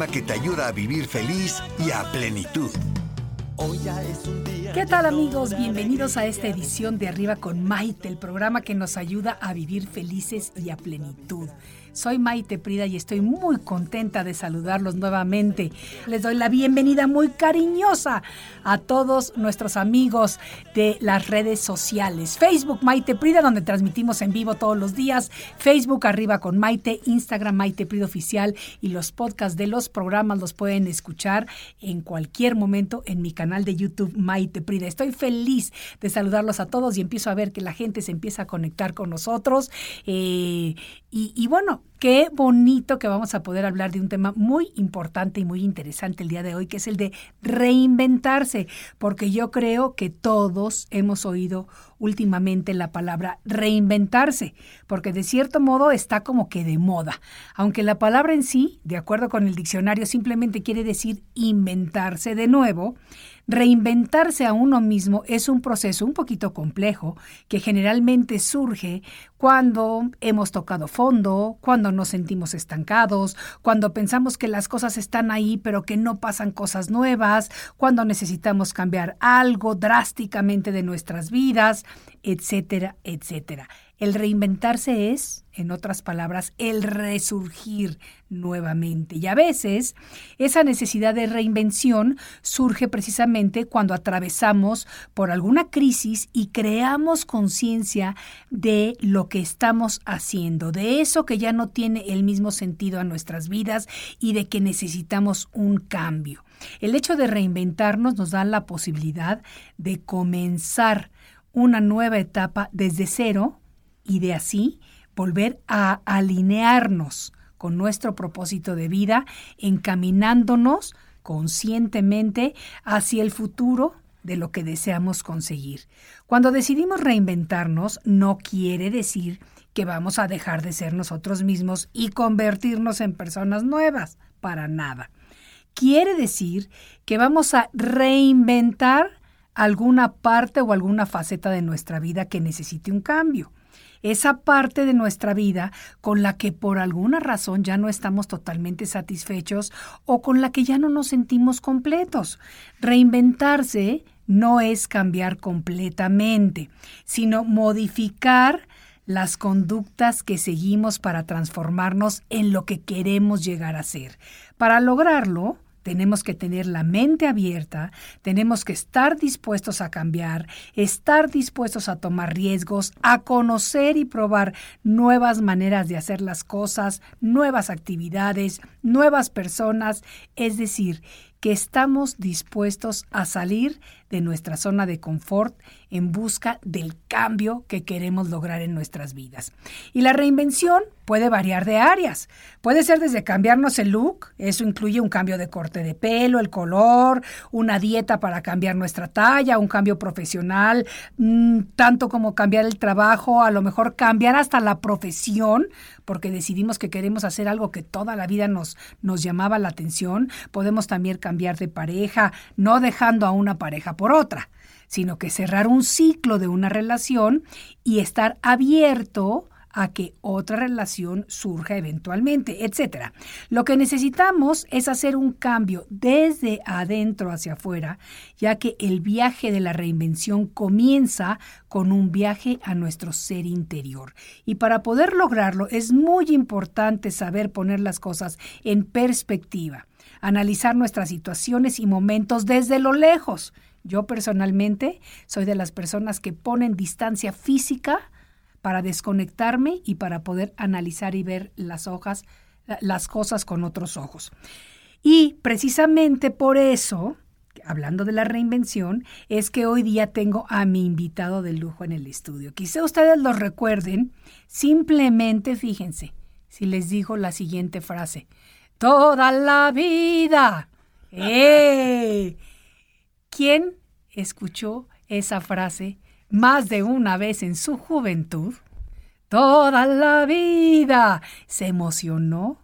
Programa que te ayuda a vivir feliz y a plenitud. ¿Qué tal amigos? Bienvenidos a esta edición de Arriba con Maite, el programa que nos ayuda a vivir felices y a plenitud. Soy Maite Prida y estoy muy contenta de saludarlos nuevamente. Les doy la bienvenida muy cariñosa a todos nuestros amigos de las redes sociales. Facebook Maite Prida, donde transmitimos en vivo todos los días. Facebook Arriba con Maite, Instagram Maite Prida Oficial y los podcasts de los programas los pueden escuchar en cualquier momento en mi canal de YouTube Maite Prida. Estoy feliz de saludarlos a todos y empiezo a ver que la gente se empieza a conectar con nosotros. Eh, y, y bueno, qué bonito que vamos a poder hablar de un tema muy importante y muy interesante el día de hoy, que es el de reinventarse, porque yo creo que todos hemos oído últimamente la palabra reinventarse, porque de cierto modo está como que de moda, aunque la palabra en sí, de acuerdo con el diccionario, simplemente quiere decir inventarse de nuevo. Reinventarse a uno mismo es un proceso un poquito complejo que generalmente surge cuando hemos tocado fondo, cuando nos sentimos estancados, cuando pensamos que las cosas están ahí pero que no pasan cosas nuevas, cuando necesitamos cambiar algo drásticamente de nuestras vidas, etcétera, etcétera. El reinventarse es, en otras palabras, el resurgir nuevamente. Y a veces esa necesidad de reinvención surge precisamente cuando atravesamos por alguna crisis y creamos conciencia de lo que estamos haciendo, de eso que ya no tiene el mismo sentido a nuestras vidas y de que necesitamos un cambio. El hecho de reinventarnos nos da la posibilidad de comenzar una nueva etapa desde cero y de así volver a alinearnos con nuestro propósito de vida, encaminándonos conscientemente hacia el futuro de lo que deseamos conseguir. Cuando decidimos reinventarnos, no quiere decir que vamos a dejar de ser nosotros mismos y convertirnos en personas nuevas, para nada. Quiere decir que vamos a reinventar alguna parte o alguna faceta de nuestra vida que necesite un cambio esa parte de nuestra vida con la que por alguna razón ya no estamos totalmente satisfechos o con la que ya no nos sentimos completos. Reinventarse no es cambiar completamente, sino modificar las conductas que seguimos para transformarnos en lo que queremos llegar a ser. Para lograrlo, tenemos que tener la mente abierta, tenemos que estar dispuestos a cambiar, estar dispuestos a tomar riesgos, a conocer y probar nuevas maneras de hacer las cosas, nuevas actividades, nuevas personas, es decir, que estamos dispuestos a salir de nuestra zona de confort en busca del cambio que queremos lograr en nuestras vidas. Y la reinvención puede variar de áreas. Puede ser desde cambiarnos el look, eso incluye un cambio de corte de pelo, el color, una dieta para cambiar nuestra talla, un cambio profesional, mm, tanto como cambiar el trabajo, a lo mejor cambiar hasta la profesión, porque decidimos que queremos hacer algo que toda la vida nos, nos llamaba la atención. Podemos también cambiar de pareja, no dejando a una pareja por otra, sino que cerrar un ciclo de una relación y estar abierto a que otra relación surja eventualmente, etcétera. Lo que necesitamos es hacer un cambio desde adentro hacia afuera, ya que el viaje de la reinvención comienza con un viaje a nuestro ser interior. Y para poder lograrlo es muy importante saber poner las cosas en perspectiva, analizar nuestras situaciones y momentos desde lo lejos. Yo personalmente soy de las personas que ponen distancia física para desconectarme y para poder analizar y ver las hojas, las cosas con otros ojos. Y precisamente por eso hablando de la reinvención, es que hoy día tengo a mi invitado de lujo en el estudio. Quizá ustedes lo recuerden, simplemente fíjense, si les digo la siguiente frase, toda la vida. ¡Eh! ¿Quién escuchó esa frase más de una vez en su juventud? Toda la vida. Se emocionó,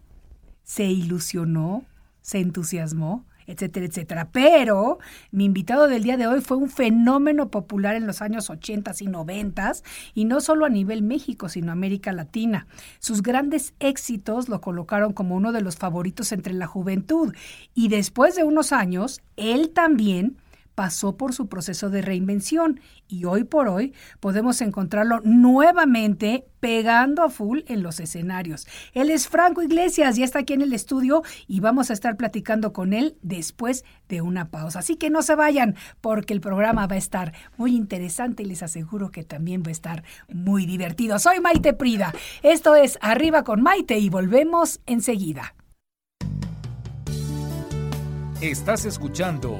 se ilusionó, se entusiasmó etcétera, etcétera. Pero mi invitado del día de hoy fue un fenómeno popular en los años 80 y 90 y no solo a nivel México, sino América Latina. Sus grandes éxitos lo colocaron como uno de los favoritos entre la juventud y después de unos años, él también pasó por su proceso de reinvención y hoy por hoy podemos encontrarlo nuevamente pegando a full en los escenarios. Él es Franco Iglesias, ya está aquí en el estudio y vamos a estar platicando con él después de una pausa. Así que no se vayan porque el programa va a estar muy interesante y les aseguro que también va a estar muy divertido. Soy Maite Prida, esto es Arriba con Maite y volvemos enseguida. Estás escuchando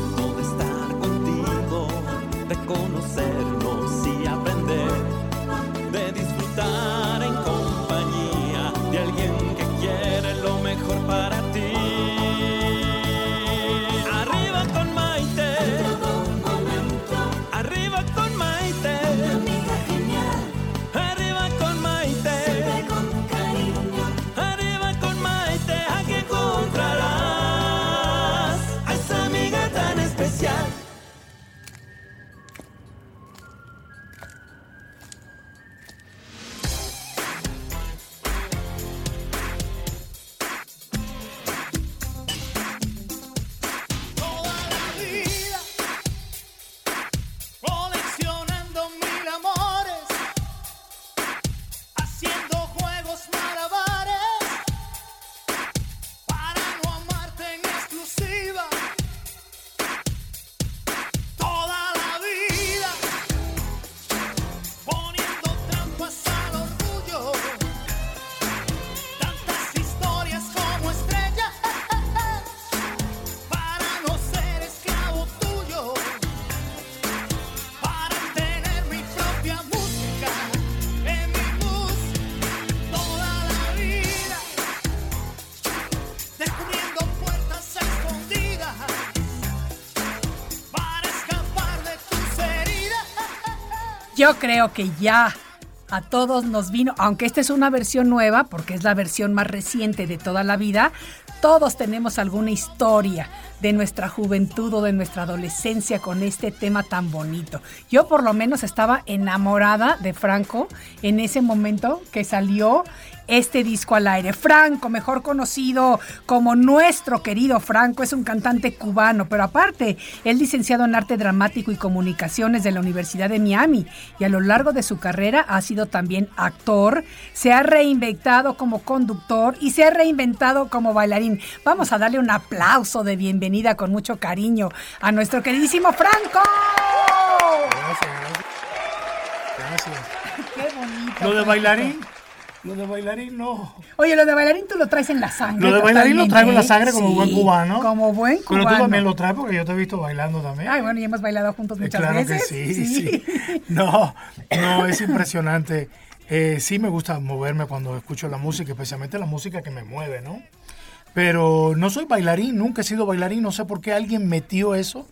Yo creo que ya a todos nos vino, aunque esta es una versión nueva, porque es la versión más reciente de toda la vida, todos tenemos alguna historia de nuestra juventud o de nuestra adolescencia con este tema tan bonito. Yo por lo menos estaba enamorada de Franco en ese momento que salió este disco al aire. Franco, mejor conocido como nuestro querido Franco, es un cantante cubano, pero aparte, es licenciado en arte dramático y comunicaciones de la Universidad de Miami y a lo largo de su carrera ha sido también actor, se ha reinventado como conductor y se ha reinventado como bailarín. Vamos a darle un aplauso de bienvenida con mucho cariño a nuestro queridísimo Franco. Gracias. Qué bonito. Lo de bailarín, lo de bailarín no. Oye, lo de bailarín tú lo traes en la sangre. Lo de bailarín lo traigo en la sangre como Sí, buen cubano. Como buen cubano. Pero tú también lo traes porque yo te he visto bailando también. Ay, bueno, y hemos bailado juntos Eh, muchas claro veces. que sí, sí. No, no, es impresionante. Eh, sí me gusta moverme cuando escucho la música, especialmente la música que me mueve, ¿no? Pero no soy bailarín, nunca he sido bailarín, no sé por qué alguien metió eso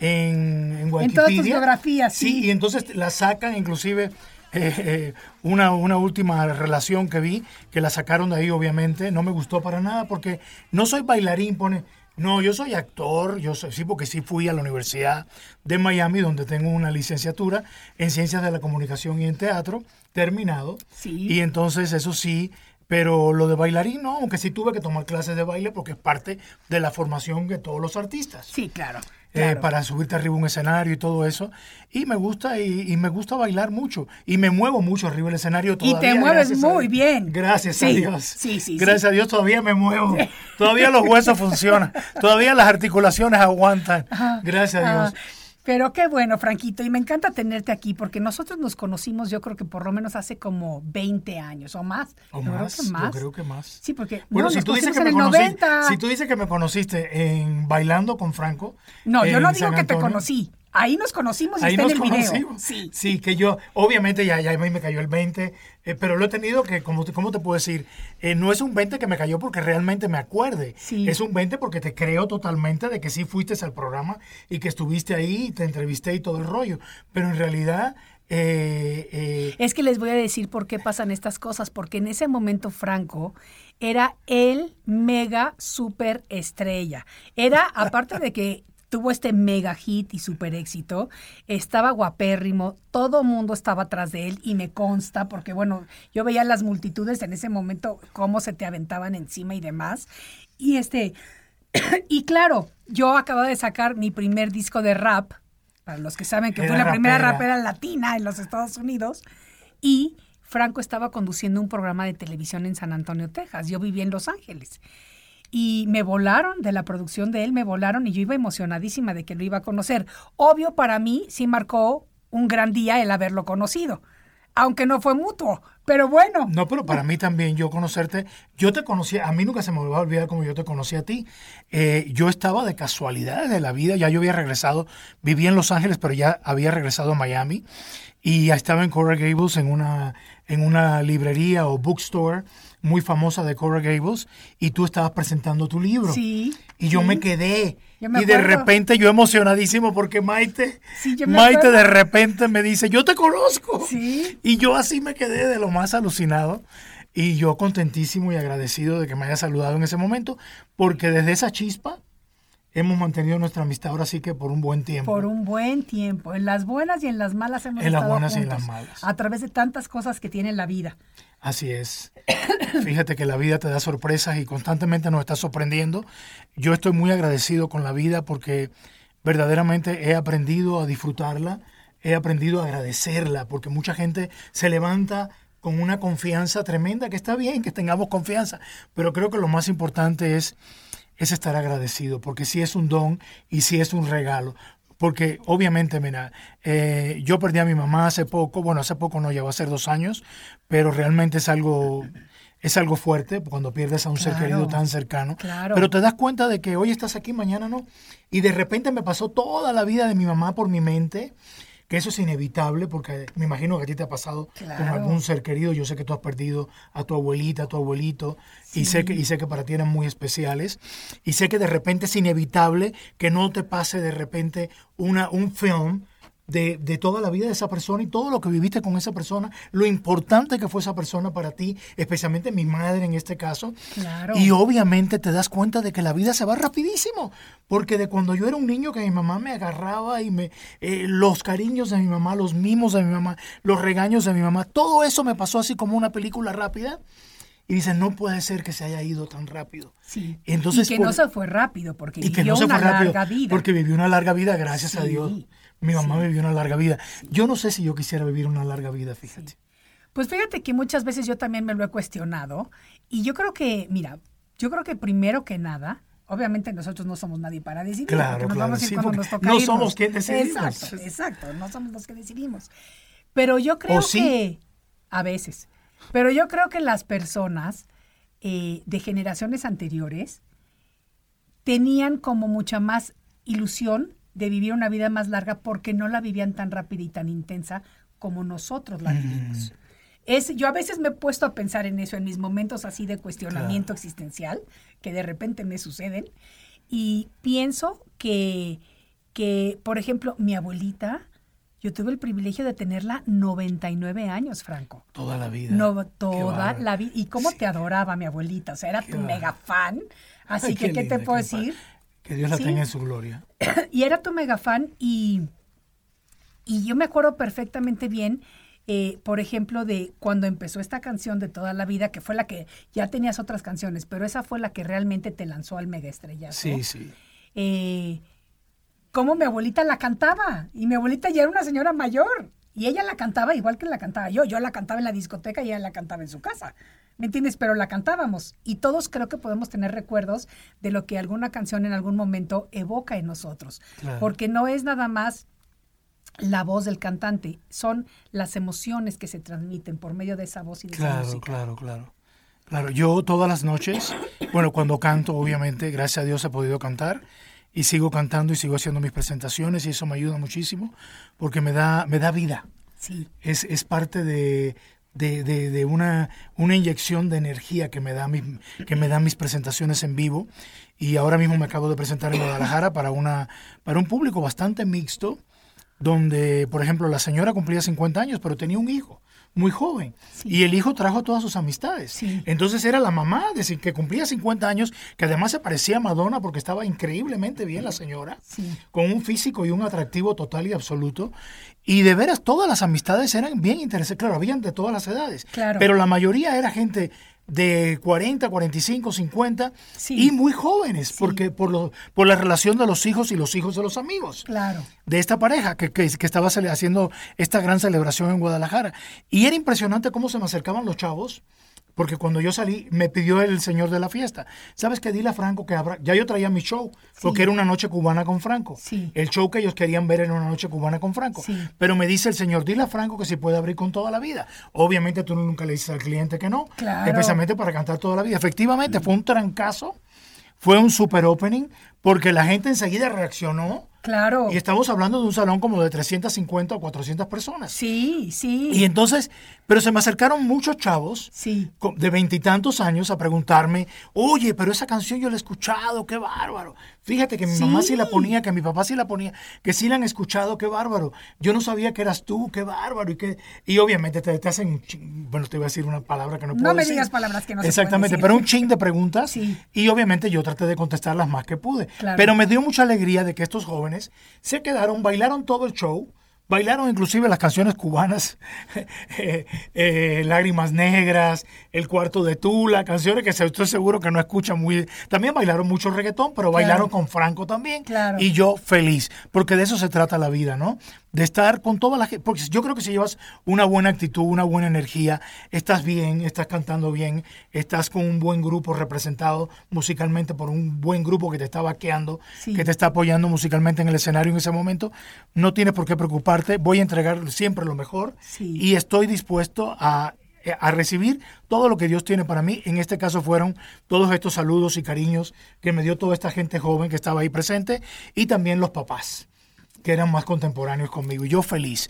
en, en En todas tus Wikipedia. biografías, sí. y entonces la sacan, inclusive eh, una, una última relación que vi, que la sacaron de ahí obviamente, no me gustó para nada porque no soy bailarín, pone... No, yo soy actor, yo soy, sí, porque sí fui a la Universidad de Miami, donde tengo una licenciatura en Ciencias de la Comunicación y en Teatro, terminado. Sí. Y entonces, eso sí, Pero lo de bailarín no, aunque sí tuve que tomar clases de baile porque es parte de la formación de todos los artistas. Sí, claro. eh, para subirte arriba a un escenario y todo eso. Y me gusta y, y me gusta bailar mucho. Y me muevo mucho arriba del escenario Y todavía. te mueves a muy bien. Gracias a Dios. sí, sí, Gracias sí. a Dios todavía me muevo. Todavía los huesos funcionan. Todavía las articulaciones aguantan. Gracias a Dios. Pero qué bueno, Franquito, y me encanta tenerte aquí porque nosotros nos conocimos, yo creo que por lo menos hace como 20 años o más. O Yo más, creo que más. yo creo que más. Sí, porque Bueno, no, si nos tú dices que me en el conociste, 90. si tú dices que me conociste en bailando con Franco. No, yo no digo San que te conocí. Ahí nos conocimos y Ahí está nos en el video. conocimos. Sí. Sí, que yo, obviamente ya, ya a mí me cayó el 20, eh, pero lo he tenido que, como te, ¿cómo te puedo decir? Eh, no es un 20 que me cayó porque realmente me acuerde. Sí. Es un 20 porque te creo totalmente de que sí fuiste al programa y que estuviste ahí y te entrevisté y todo el rollo. Pero en realidad, eh, Es que les voy a decir por qué pasan estas cosas, porque en ese momento Franco era el mega super estrella. Era, aparte de que tuvo este mega hit y super éxito, estaba guapérrimo, todo mundo estaba atrás de él y me consta, porque bueno, yo veía las multitudes en ese momento, cómo se te aventaban encima y demás. Y este, y claro, yo acababa de sacar mi primer disco de rap, para los que saben que fue la primera rapera. rapera latina en los Estados Unidos, y Franco estaba conduciendo un programa de televisión en San Antonio, Texas. Yo vivía en Los Ángeles. Y me volaron de la producción de él, me volaron y yo iba emocionadísima de que lo iba a conocer. Obvio, para mí sí marcó un gran día el haberlo conocido, aunque no fue mutuo, pero bueno. No, pero para mí también, yo conocerte, yo te conocí, a mí nunca se me va a olvidar como yo te conocí a ti. Eh, yo estaba de casualidad de la vida, ya yo había regresado, vivía en Los Ángeles, pero ya había regresado a Miami y estaba en Coral Gables en una, en una librería o bookstore muy famosa de Coral Gables y tú estabas presentando tu libro. Sí, Y yo sí. me quedé. Yo me y de repente yo emocionadísimo porque Maite, Sí, yo me Maite acuerdo. de repente me dice, yo te conozco. Sí. Y yo así me quedé de lo más alucinado. Y yo contentísimo y agradecido de que me haya saludado en ese momento, porque desde esa chispa hemos mantenido nuestra amistad ahora sí que por un buen tiempo. Por un buen tiempo, en las buenas y en las malas hemos En las estado buenas y en las malas. A través de tantas cosas que tiene la vida. Así es. Fíjate que la vida te da sorpresas y constantemente nos está sorprendiendo. Yo estoy muy agradecido con la vida porque verdaderamente he aprendido a disfrutarla, he aprendido a agradecerla, porque mucha gente se levanta con una confianza tremenda, que está bien que tengamos confianza, pero creo que lo más importante es, es estar agradecido, porque sí es un don y sí es un regalo. Porque obviamente, mira, eh, yo perdí a mi mamá hace poco, bueno, hace poco no, ya va a ser dos años, pero realmente es algo, es algo fuerte cuando pierdes a un ser querido tan cercano. claro. Pero te das cuenta de que hoy estás aquí, mañana no. Y de repente me pasó toda la vida de mi mamá por mi mente, que eso es inevitable, porque me imagino que a ti te ha pasado con algún ser querido. Yo sé que tú has perdido a tu abuelita, a tu abuelito, y, sé que, y sé que para ti eran muy especiales. Y sé que de repente es inevitable que no te pase de repente una, un film de, de toda la vida de esa persona y todo lo que viviste con esa persona, lo importante que fue esa persona para ti, especialmente mi madre en este caso. Claro. Y obviamente te das cuenta de que la vida se va rapidísimo, porque de cuando yo era un niño que mi mamá me agarraba y me eh, los cariños de mi mamá, los mimos de mi mamá, los regaños de mi mamá, todo eso me pasó así como una película rápida. Y dices, no puede ser que se haya ido tan rápido. Sí. Entonces, y que por- no se fue rápido, porque vivió no una rápido, larga vida. porque vivió una larga vida, gracias a Sí, Dios. Mi mamá vivió una larga vida. Yo no sé si yo quisiera vivir una larga vida, fíjate. Pues fíjate que muchas veces yo también me lo he cuestionado y yo creo que, mira, yo creo que primero que nada, obviamente nosotros no somos nadie para decidir. Claro, porque nos claro, vamos a ir sí, cuando nos toca no irnos. somos quien decidimos. Exacto, exacto, no somos los que decidimos. Pero yo creo que, a veces, pero yo creo que las personas eh, de generaciones anteriores tenían como mucha más ilusión de vivir una vida más larga porque no la vivían tan rápida y tan intensa como nosotros la vivimos. Es, yo a veces me he puesto a pensar en eso, en mis momentos así de cuestionamiento existencial, que de repente me suceden, y pienso que, que, por ejemplo, mi abuelita, yo tuve el privilegio de tenerla 99 años, Franco. Toda la vida. No, toda la vida. Y cómo te adoraba mi abuelita. O sea, era tu mega fan. Así Ay, que, ¿qué linda, te puedo qué decir? Que Dios la Sí. tenga en su gloria. y era tu mega fan y, y yo me acuerdo perfectamente bien eh, por ejemplo, de cuando empezó esta canción de toda la vida, que fue la que ya tenías otras canciones, pero esa fue la que realmente te lanzó al mega estrellazo. Sí, sí. Eh, cómo mi abuelita la cantaba. Y mi abuelita ya era una señora mayor. Y ella la cantaba igual que la cantaba yo. Yo la cantaba en la discoteca y ella la cantaba en su casa. ¿Me entiendes? Pero la cantábamos. Y todos creo que podemos tener recuerdos de lo que alguna canción en algún momento evoca en nosotros. Claro. Porque no es nada más la voz del cantante, son las emociones que se transmiten por medio de esa voz y de esa música. claro, claro. Claro, yo todas las noches, bueno, cuando canto, obviamente, gracias a Dios he podido cantar y sigo cantando y sigo haciendo mis presentaciones y eso me ayuda muchísimo porque me da, me da vida. Sí, Es, es parte de, de, de- de una, una inyección de energía que me, da mis, que me dan mis presentaciones en vivo. Y ahora mismo me acabo de presentar en Guadalajara para, una, para un público bastante mixto, donde, por ejemplo, la señora cumplía 50 años, pero tenía un hijo muy joven. Y el hijo trajo todas sus amistades. Sí. Entonces era la mamá de, que cumplía 50 años, que además se parecía a Madonna porque estaba increíblemente bien la señora, Sí. con un físico y un atractivo total y absoluto. Y de veras, todas las amistades eran bien interesantes. Claro, habían de todas las edades. Claro. Pero la mayoría era gente de 40, 45, 50 Sí. y muy jóvenes, porque por, lo, por la relación de los hijos y los hijos de los amigos claro. de esta pareja que, que, que estaba haciendo esta gran celebración en Guadalajara. Y era impresionante cómo se me acercaban los chavos, porque cuando yo salí me pidió el señor de la fiesta, ¿sabes qué? Dile a Franco que abra, ya yo traía mi show, porque era una noche cubana con Franco. Sí. El show que ellos querían ver era una noche cubana con Franco. Sí. Pero me dice el señor, dile a Franco que si puede abrir con toda la vida. Obviamente tú nunca le dices al cliente que no, Claro. especialmente para cantar toda la vida. Efectivamente, fue un trancazo, fue un super opening, porque la gente enseguida reaccionó. Claro. Y estamos hablando de un salón como de 350 o 400 personas. Sí, sí. Y entonces, pero se me acercaron muchos chavos Sí. de veintitantos años a preguntarme, oye, pero esa canción yo la he escuchado, qué bárbaro. Fíjate que mi mamá sí la ponía, que mi papá sí la ponía, que sí la han escuchado, qué bárbaro. Yo no sabía que eras tú, qué bárbaro. Y, que, y obviamente te, te hacen, bueno, te voy a decir una palabra que no puedo me decir. digas palabras que no se pueden Exactamente, decir. pero un ching de preguntas. Sí. Y obviamente yo traté de contestar las más que pude. Claro. Pero me dio mucha alegría de que estos jóvenes se quedaron, bailaron todo el show, bailaron inclusive las canciones cubanas, eh, eh, Lágrimas Negras, El Cuarto de Tula, canciones que estoy seguro que no escuchan muy... También bailaron mucho reggaetón, pero bailaron con Franco también. Claro. Y yo feliz, porque de eso se trata la vida, ¿no? De estar con toda la gente, porque yo creo que si llevas una buena actitud, una buena energía, estás bien, estás cantando bien, estás con un buen grupo representado musicalmente por un buen grupo que te está vaqueando, Sí. que te está apoyando musicalmente en el escenario en ese momento, no tienes por qué preocuparte, voy a entregar siempre lo mejor Sí. y estoy dispuesto a a recibir todo lo que Dios tiene para mí. En este caso fueron todos estos saludos y cariños que me dio toda esta gente joven que estaba ahí presente y también los papás que eran más contemporáneos conmigo. Y yo feliz.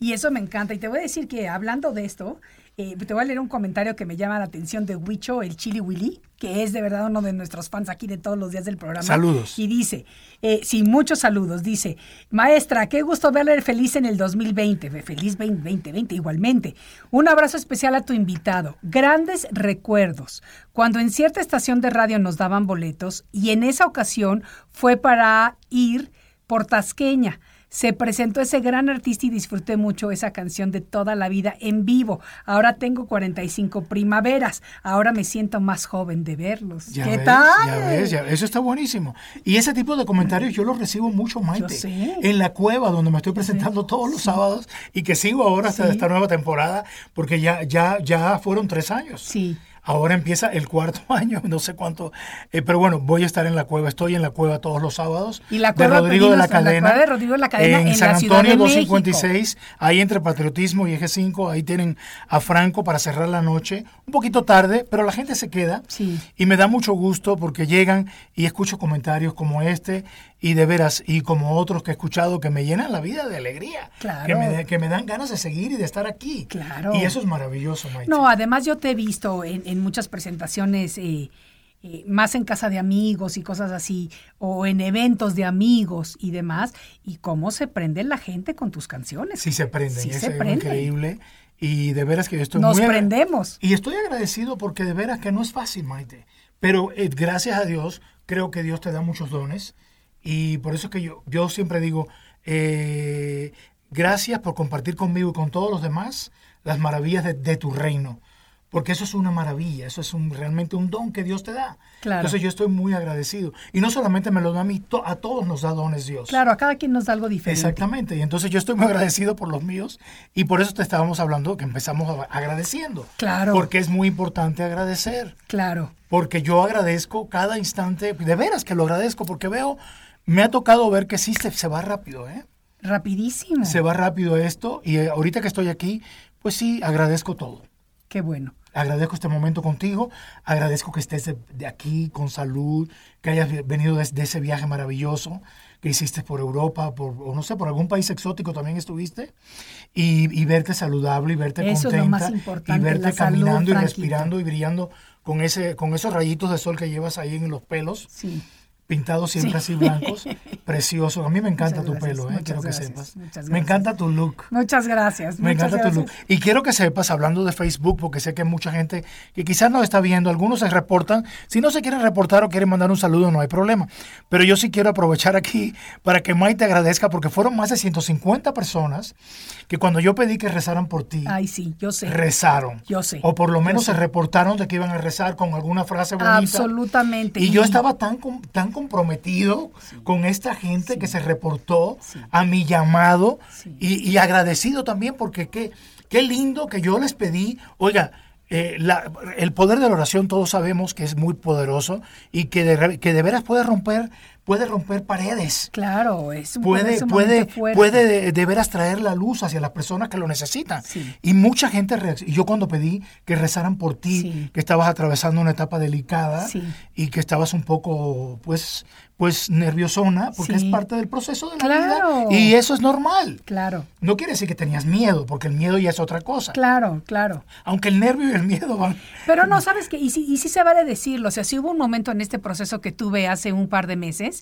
Y eso me encanta. Y te voy a decir que hablando de esto, eh, te voy a leer un comentario que me llama la atención de Huicho, el Chili Willy, que es de verdad uno de nuestros fans aquí de todos los días del programa. Saludos. Y dice, eh, sí, muchos saludos. Dice, maestra, qué gusto verle feliz en el 2020. Fe- Feliz 2020 igualmente. Un abrazo especial a tu invitado. Grandes recuerdos. Cuando en cierta estación de radio nos daban boletos y en esa ocasión fue para ir por Tasqueña. Se presentó ese gran artista y disfruté mucho esa canción de toda la vida en vivo. Ahora tengo 45 primaveras. Ahora me siento más joven de verlos. Ya ¿Qué ves, tal? Ya ves, ya- eso está buenísimo. Y ese tipo de comentarios yo los recibo mucho, Maite. En la cueva donde me estoy presentando todos los sábados y que sigo ahora hasta Sí. esta nueva temporada porque ya, ya, ya fueron tres años. Sí. Ahora empieza el cuarto año, no sé cuánto. eh, pero bueno, voy a estar en la cueva. Estoy en la cueva todos los sábados. Y la de cueva, Rodrigo de la Cadena. de Rodrigo de la Cadena en San Antonio de México. 256, ahí entre Patriotismo y Eje 5. Ahí tienen a Franco para cerrar la noche. Un poquito tarde, pero la gente se queda. Sí. Y me da mucho gusto porque llegan y escucho comentarios como este y de veras, y como otros que he escuchado que me llenan la vida de alegría. Claro. Que me, que me dan ganas de seguir y de estar aquí. Claro. Y eso es maravilloso, Maite. No, además yo te he visto en, en muchas presentaciones, eh, eh, más en casa de amigos y cosas así, o en eventos de amigos y demás, y cómo se prende la gente con tus canciones. Sí se prenden, Sí es se prenden. increíble. Y de veras que yo estoy Nos muy prendemos. Y estoy agradecido porque de veras que no es fácil, Maite. Pero eh, gracias a Dios, creo que Dios te da muchos dones. Y por eso es que yo, yo siempre digo, eh, gracias por compartir conmigo y con todos los demás las maravillas de, de tu reino. Porque eso es una maravilla, eso es un, realmente un don que Dios te da. Claro. Entonces yo estoy muy agradecido. Y no solamente me lo da a mí, to- a todos nos da dones Dios. Claro, a cada quien nos da algo diferente. Exactamente. Y entonces yo estoy muy agradecido por los míos y por eso te estábamos hablando que empezamos agradeciendo. Claro. Porque es muy importante agradecer. Claro. Porque yo agradezco cada instante, de veras que lo agradezco, porque veo, me ha tocado ver que sí se, se va rápido, ¿eh? Rapidísimo. Se va rápido esto y eh, ahorita que estoy aquí, pues sí, agradezco todo. Qué bueno. Agradezco este momento contigo, agradezco que estés de, de aquí con salud, que hayas venido de, de ese viaje maravilloso que hiciste por Europa, por, o no sé, por algún país exótico también estuviste, y, y verte saludable y verte Eso es lo contenta, más importante, y verte salud, caminando y respirando y brillando con, ese, con esos rayitos de sol que llevas ahí en los pelos, Sí. Pintados siempre Sí. así blancos, precioso. A mí me encanta Muchas tu gracias, pelo, eh, quiero que gracias, sepas. Me encanta tu look. Muchas gracias. Me muchas encanta tu look. Y quiero que sepas, hablando de Facebook, porque sé que hay mucha gente que quizás no está viendo, algunos se reportan. Si no se quieren reportar o quieren mandar un saludo, no hay problema. Pero yo sí quiero aprovechar aquí para que Mike te agradezca, porque fueron más de 150 personas que cuando yo pedí que rezaran por ti, Ay, sí, yo sé. rezaron. Yo sé. O por lo menos se reportaron de que iban a rezar con alguna frase bonita. Absolutamente. Y yo estaba tan, tan comprometido con esta gente que se reportó a mi llamado y, y agradecido también porque qué, qué lindo que yo les pedí, oiga, eh, la- el poder de la oración todos sabemos que es muy poderoso y que de, que de veras puede romper, puede romper paredes. Claro, es un Puede, puede, fuerte. puede de, de veras traer la luz hacia las personas que lo necesitan. Sí. Y mucha gente, y yo cuando pedí que rezaran por ti, Sí. que estabas atravesando una etapa delicada Sí. y que estabas un poco, pues, pues nerviosona, porque es parte del proceso de la Claro. vida. Y eso es normal. Claro, No quiere decir que tenías miedo, porque el miedo ya es otra cosa. claro, claro. Aunque el nervio y el miedo van. Pero no, ¿sabes qué? Y sí, y sí se vale decirlo. O sea, sí hubo un momento en este proceso que tuve hace un par de meses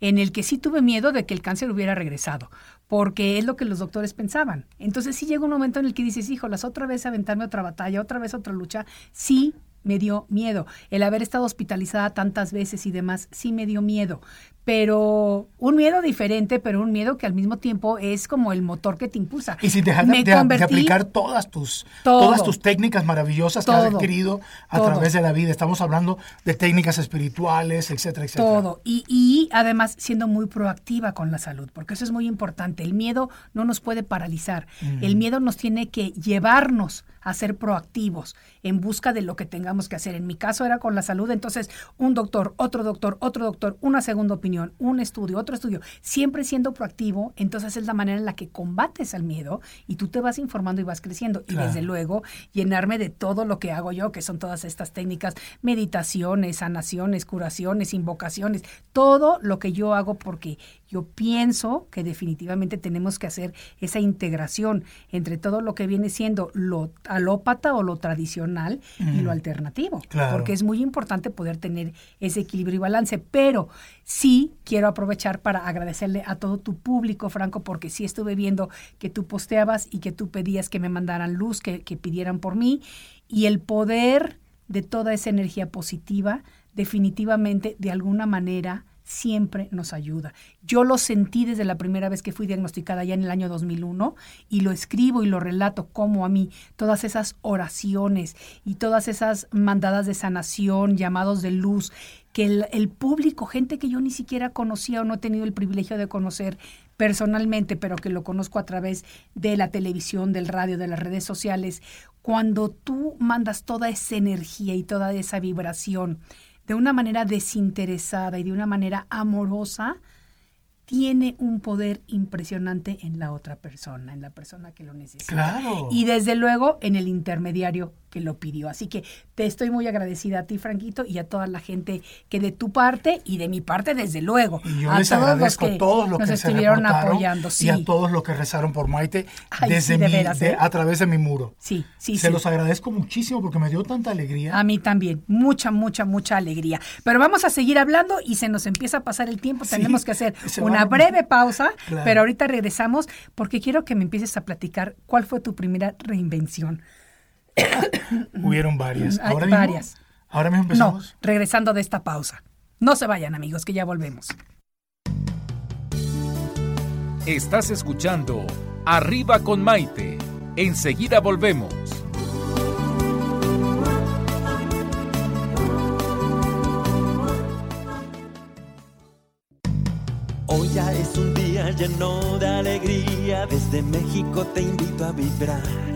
en el que sí tuve miedo de que el cáncer hubiera regresado, porque es lo que los doctores pensaban. Entonces sí llega un momento en el que dices, híjolas, otra vez aventarme otra batalla, otra vez otra lucha. Sí me dio miedo. El haber estado hospitalizada tantas veces y demás, sí me dio miedo. Pero un miedo diferente, pero un miedo que al mismo tiempo es como el motor que te impulsa. Y sin dejar de, aplicar todas tus, Todo. todas tus técnicas maravillosas que has adquirido a Todo. través de la vida. Estamos hablando de técnicas espirituales, etcétera, etcétera. Todo. Y, y además siendo muy proactiva con la salud, porque eso es muy importante. El miedo no nos puede paralizar. El miedo nos tiene que llevarnos a ser proactivos en busca de lo que tengamos que hacer. En mi caso era con la salud, entonces un doctor, otro doctor, otro doctor, una segunda opinión, un estudio, otro estudio, siempre siendo proactivo, entonces es la manera en la que combates al miedo y tú te vas informando y vas creciendo. Y Claro. desde luego llenarme de todo lo que hago yo, que son todas estas técnicas, meditaciones, sanaciones, curaciones, invocaciones, todo lo que yo hago porque yo pienso que definitivamente tenemos que hacer esa integración entre todo lo que viene siendo lo alópata o lo tradicional y lo alternativo. Claro. Porque es muy importante poder tener ese equilibrio y balance. Pero sí quiero aprovechar para agradecerle a todo tu público, Franco, porque sí estuve viendo que tú posteabas y que tú pedías que me mandaran luz, que, que pidieran por mí. Y el poder de toda esa energía positiva, definitivamente, de alguna manera, siempre nos ayuda. Yo lo sentí desde la primera vez que fui diagnosticada ya en el año 2001 y lo escribo y lo relato como a mí todas esas oraciones y todas esas mandadas de sanación, llamados de luz, que el, el público, gente que yo ni siquiera conocía o no he tenido el privilegio de conocer personalmente, pero que lo conozco a través de la televisión, del radio, de las redes sociales, cuando tú mandas toda esa energía y toda esa vibración, de una manera desinteresada y de una manera amorosa, tiene un poder impresionante en la otra persona, en la persona que lo necesita. Claro. Y desde luego en el intermediario que lo pidió. Así que te estoy muy agradecida a ti, Franquito, y a toda la gente que de tu parte y de mi parte, desde luego. Y yo a les todos agradezco que a todos los nos que se estuvieron apoyando. Sí, y a todos los que rezaron por Maite Ay, desde sí, de mi- veras, de- ¿eh? a través de mi muro. sí, sí. Se sí. los agradezco muchísimo porque me dio tanta alegría. A mí también, mucha, mucha, mucha alegría. Pero vamos a seguir hablando y se nos empieza a pasar el tiempo. Tenemos que hacer una breve pausa, Claro. pero ahorita regresamos porque quiero que me empieces a platicar cuál fue tu primera reinvención. Hubieron varias. Hay Ahora mismo, varias. Ahora mismo No, empezamos. regresando de esta pausa. No se vayan, amigos, que ya volvemos. Estás escuchando Arriba con Maite. Enseguida volvemos. Hoy ya es un día lleno de alegría, desde México te invito a vibrar.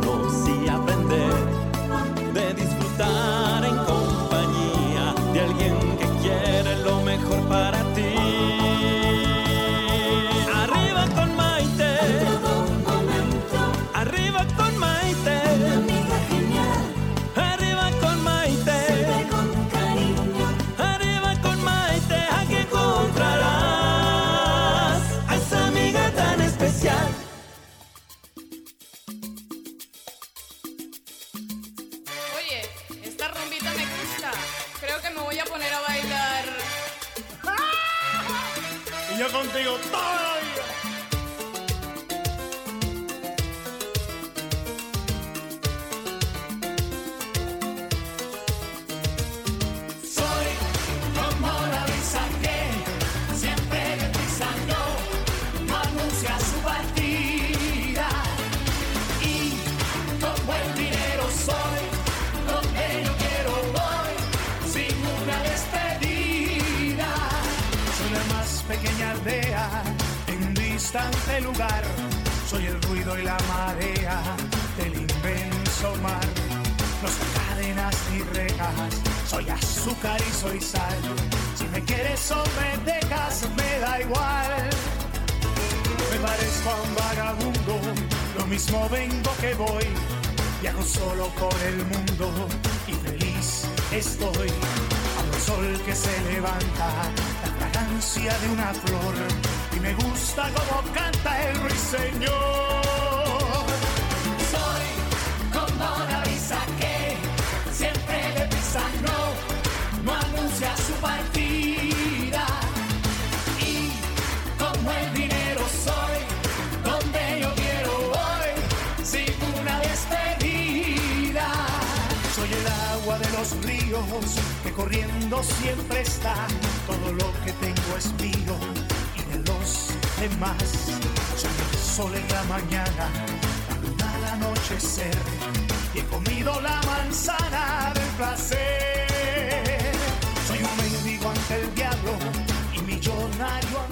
Creo que me voy a poner a bailar. Y yo contigo distante lugar. Soy el ruido y la marea del inmenso mar. No soy cadenas ni rejas, soy azúcar y soy sal. Si me quieres o me dejas, me da igual. Me parezco a un vagabundo, lo mismo vengo que voy. Viajo solo por el mundo y feliz estoy. A un sol que se levanta, la fragancia de una flor. Me gusta como canta el ruiseñor. Soy como la brisa que siempre le pisa no, no anuncia su partida. Y como el dinero soy, donde yo quiero voy, sin una despedida. Soy el agua de los ríos que corriendo siempre está. Todo lo que tengo es mío de los demás. Soy el sol en la mañana, luna al anochecer. Y he comido la manzana del placer. Soy un mendigo ante el diablo y millonario ante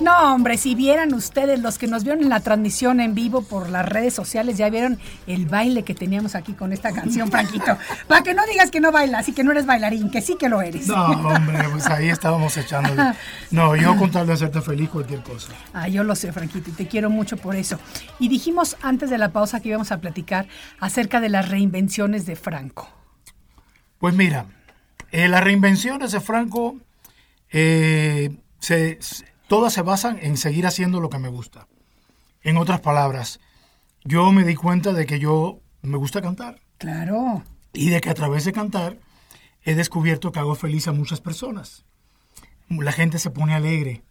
No, hombre, si vieran ustedes, los que nos vieron en la transmisión en vivo por las redes sociales, ya vieron el baile que teníamos aquí con esta canción, Franquito. Para que no digas que no bailas y que no eres bailarín, que sí que lo eres. No, hombre, pues ahí estábamos echándole. No, yo con tal de hacerte feliz cualquier cosa. Ah, yo lo sé, Franquito, y te quiero mucho por eso. Y dijimos antes de la pausa que íbamos a platicar acerca de las reinvenciones de Franco. Pues mira, eh, las reinvenciones de Franco, eh, se- todas se basan en seguir haciendo lo que me gusta. En otras palabras, yo me di cuenta de que yo me gusta cantar Claro. y de que a través de cantar he descubierto que hago feliz a muchas personas. La gente se pone alegre,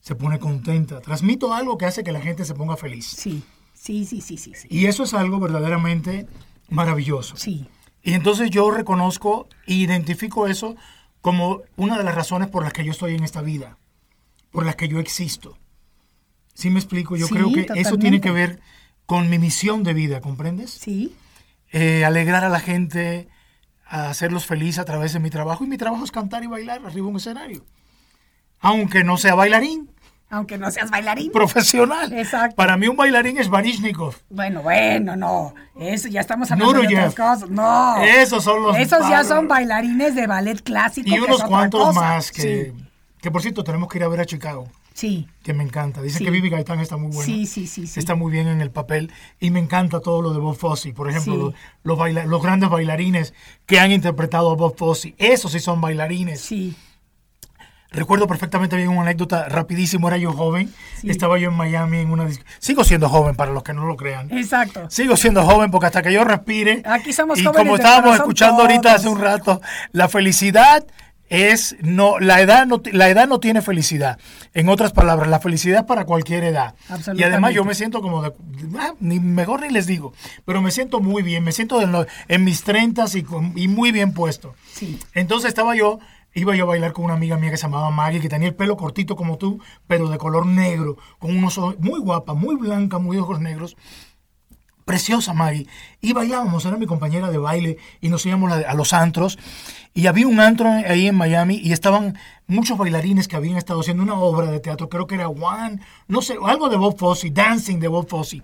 se pone contenta. Transmito algo que hace que la gente se ponga feliz. Sí, sí, sí, sí, sí, sí. Y eso es algo verdaderamente maravilloso. Sí, Y entonces yo reconozco e identifico eso como una de las razones por las que yo estoy en esta vida, por las que yo existo. ¿Sí me explico? Yo Sí, creo que eso tiene que ver con mi misión de vida, ¿comprendes? sí. Eh, alegrar a la gente, a hacerlos felices a través de mi trabajo. Y mi trabajo es cantar y bailar arriba de un escenario. Aunque no sea bailarín Aunque no seas bailarín. profesional. Exacto. Para mí un bailarín es Baryshnikov. Bueno, bueno, no. Eso ya estamos hablando de otras cosas. No. Esos son los Esos ya son bailarines de ballet clásico. Y unos cuantos más que, Sí, que, por cierto, tenemos que ir a ver a Chicago. sí. que me encanta. Dicen Sí. que Vivi Gaitán está muy buena. Sí, sí, sí, sí. Está muy bien en el papel y me encanta todo lo de Bob Fosse. Por ejemplo, Sí. los, los, baila- los grandes bailarines que han interpretado a Bob Fosse. Esos sí son bailarines. Sí. Recuerdo perfectamente bien una anécdota rapidísimo. Era yo joven. Estaba yo en Miami en una... Sigo siendo joven para los que no lo crean. Exacto. Sigo siendo joven porque hasta que yo respire. Aquí somos y jóvenes como de estábamos escuchando ahorita todos. hace un rato, la felicidad es no la edad no la edad no tiene felicidad. En otras palabras, la felicidad para cualquier edad. Y además yo me siento como de ah, ni mejor ni les digo, pero me siento muy bien, me siento en, mis treintas y, y muy bien puesto. Sí. Entonces estaba yo, iba yo a bailar con una amiga mía que se llamaba Maggie, que tenía el pelo cortito como tú, pero de color negro, con unos ojos muy guapa, muy blanca, muy ojos negros. Preciosa Maggie. Y bailábamos, era mi compañera de baile y nos íbamos a, a los antros. Y había un antro ahí en Miami y estaban muchos bailarines que habían estado haciendo una obra de teatro, creo que era One, no sé, algo de Bob Fosse, Dancing de Bob Fosse.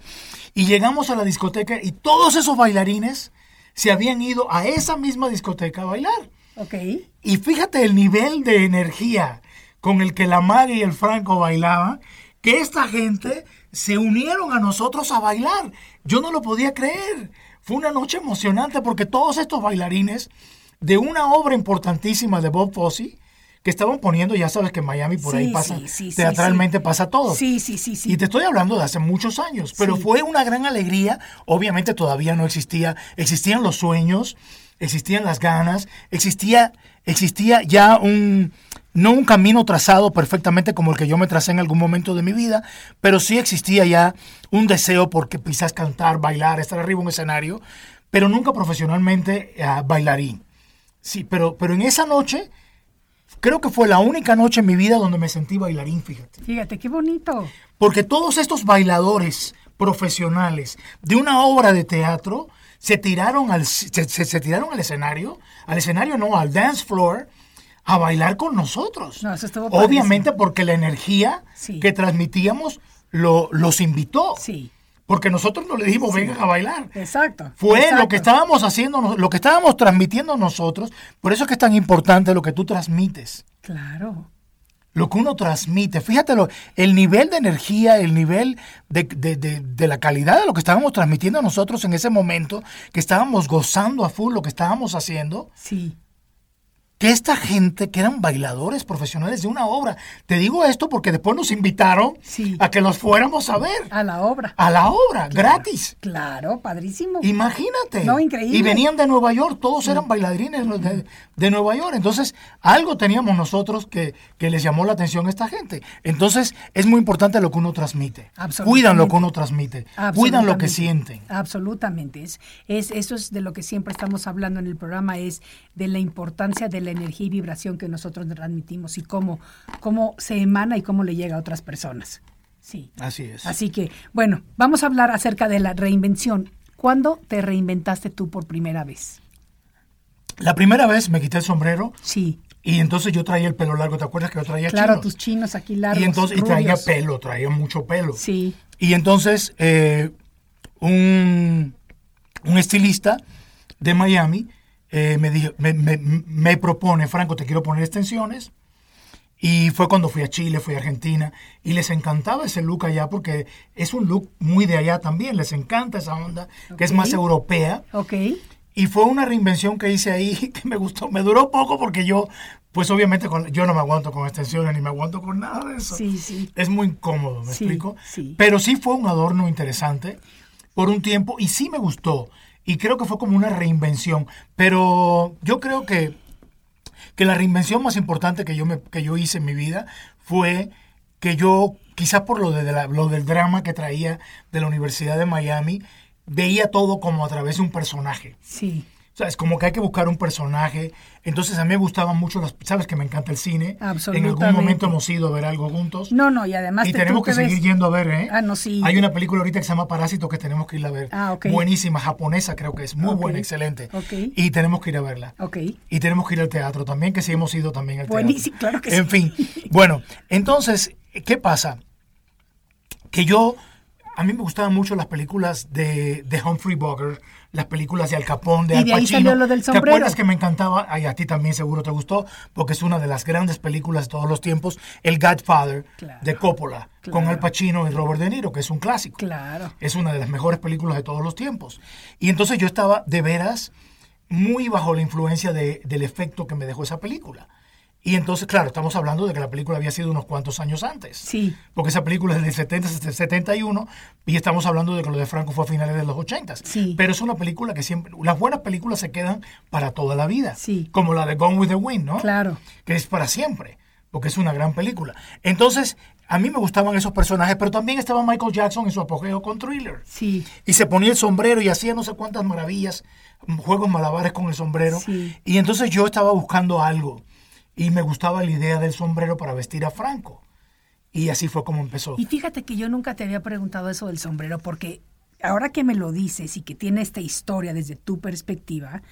Y llegamos a la discoteca y todos esos bailarines se habían ido a esa misma discoteca a bailar. Ok. Y fíjate el nivel de energía con el que la Maggie y el Franco bailaban, que esta gente se unieron a nosotros a bailar. Yo no lo podía creer. Fue una noche emocionante porque todos estos bailarines de una obra importantísima de Bob Fosse que estaban poniendo, ya sabes que en Miami por ahí pasa, sí, sí, sí, teatralmente pasa todo. Sí, sí, sí, sí. Y te estoy hablando de hace muchos años, pero fue una gran alegría. Obviamente todavía no existía, existían los sueños, existían las ganas, existía, existía ya un, no un camino trazado perfectamente como el que yo me tracé en algún momento de mi vida, pero sí existía ya un deseo por quizás cantar, bailar, estar arriba en un escenario, pero nunca profesionalmente ah, bailarín. Sí, pero, pero en esa noche, creo que fue la única noche en mi vida donde me sentí bailarín, fíjate. Fíjate, qué bonito. Porque todos estos bailadores profesionales de una obra de teatro se tiraron al, se, se- se tiraron al escenario, al escenario no, al dance floor, a bailar con nosotros. No, eso estuvo Obviamente porque la energía Sí. que transmitíamos lo, los invitó. Sí. Porque nosotros no le dijimos vengan a bailar. Exacto. Fue exacto. lo que estábamos haciendo, lo que estábamos transmitiendo nosotros. Por eso es que es tan importante lo que tú transmites Claro. lo que uno transmite. Fíjate lo- el nivel de energía, el nivel de, de- de- de la calidad de lo que estábamos transmitiendo nosotros en ese momento, que estábamos gozando a full lo que estábamos haciendo, Sí. Que esta gente que eran bailadores profesionales de una obra. Te digo esto porque después nos invitaron Sí. a que los fuéramos a ver. A la obra. A la obra, gratis. Claro, padrísimo. Imagínate. No, increíble. Y venían de Nueva York, todos eran bailarines de, de Nueva York. Entonces, algo teníamos nosotros que, que les llamó la atención a esta gente. Entonces, es muy importante lo que uno transmite. Absolutamente. Cuidan lo que uno transmite. Cuidan lo que sienten. Absolutamente. Es, es, eso es de lo que siempre estamos hablando en el programa, es de la importancia de la energía y vibración que nosotros transmitimos y cómo, cómo se emana y cómo le llega a otras personas. Sí. Así es. Así que, bueno, vamos a hablar acerca de la reinvención. ¿Cuándo te reinventaste tú por primera vez? La primera vez me quité el sombrero Sí. y entonces yo traía el pelo largo. ¿Te acuerdas que yo traía Claro, chinos? tus chinos aquí largos. y entonces y traía pelo, traía mucho pelo. Sí. Y entonces eh, un, un estilista de Miami eh, me, dijo, me, me- me propone, Franco, te quiero poner extensiones. Y fue cuando fui a Chile, fui a Argentina, y les encantaba ese look allá porque es un look muy de allá también, les encanta esa onda, que es más europea. Ok. Y fue una reinvención que hice ahí que me gustó. Me duró poco porque yo, pues obviamente con- yo no me aguanto con extensiones ni me aguanto con nada de eso. Sí, sí. Es muy incómodo, ¿me Sí, explico? sí. Pero sí fue un adorno interesante por un tiempo y sí me gustó. Y creo que fue como una reinvención. Pero yo creo que, que la reinvención más importante que yo, me, que yo hice en mi vida fue que yo, quizás por lo, de la- lo del drama que traía de la Universidad de Miami, veía todo como a través de un personaje. Sí. Sea, es como que hay que buscar un personaje. Entonces a mí me gustaban mucho las... Sabes que me encanta el cine. En algún Absolutamente. momento hemos ido a ver algo juntos. No, no, y además Y te- tenemos que te ves- seguir yendo a ver, ¿eh? Ah, no, sí. Hay una película ahorita que se llama Parásito que tenemos que ir a ver. Ah, ok. Buenísima, japonesa creo que es. Muy buena, excelente. Ok. Y tenemos que ir a verla. Ok. Y tenemos que ir al teatro también, que sí hemos ido también al Buenísimo, teatro. claro que en sí. fin, bueno, entonces, ¿qué pasa? Que yo, a mí me gustaban mucho las películas de, de Humphrey Bogart, las películas de Al Capone, de Y Al de ahí Pacino. salió lo del ¿Te sombrero. acuerdas que me encantaba? Ay, a ti también seguro te gustó, porque es una de las grandes películas de todos los tiempos, El Godfather Claro. de Coppola, con. Al Pacino y Robert De Niro, que es un clásico. Claro. Es una de las mejores películas de todos los tiempos. Y entonces yo estaba de veras muy bajo la influencia de- del efecto que me dejó esa película. Y entonces, claro, estamos hablando de que la película había sido unos cuantos años antes. Sí. Porque esa película es del 70, 71 y estamos hablando de que lo de Franco fue a finales de los 80. Sí. Pero es una película que siempre, las buenas películas se quedan para toda la vida. Sí. Como la de Gone with the Wind, ¿no? Claro. Que es para siempre, porque es una gran película. Entonces, a mí me gustaban esos personajes, pero también estaba Michael Jackson en su apogeo con Thriller. Sí. Y se ponía el sombrero y hacía no sé cuántas maravillas, juegos malabares con el sombrero. Sí. Y entonces yo estaba buscando algo y me gustaba la idea del sombrero para vestir a Franco. Y así fue como empezó. Y fíjate que yo nunca te había preguntado eso del sombrero, porque ahora que me lo dices y que tiene esta historia desde tu perspectiva,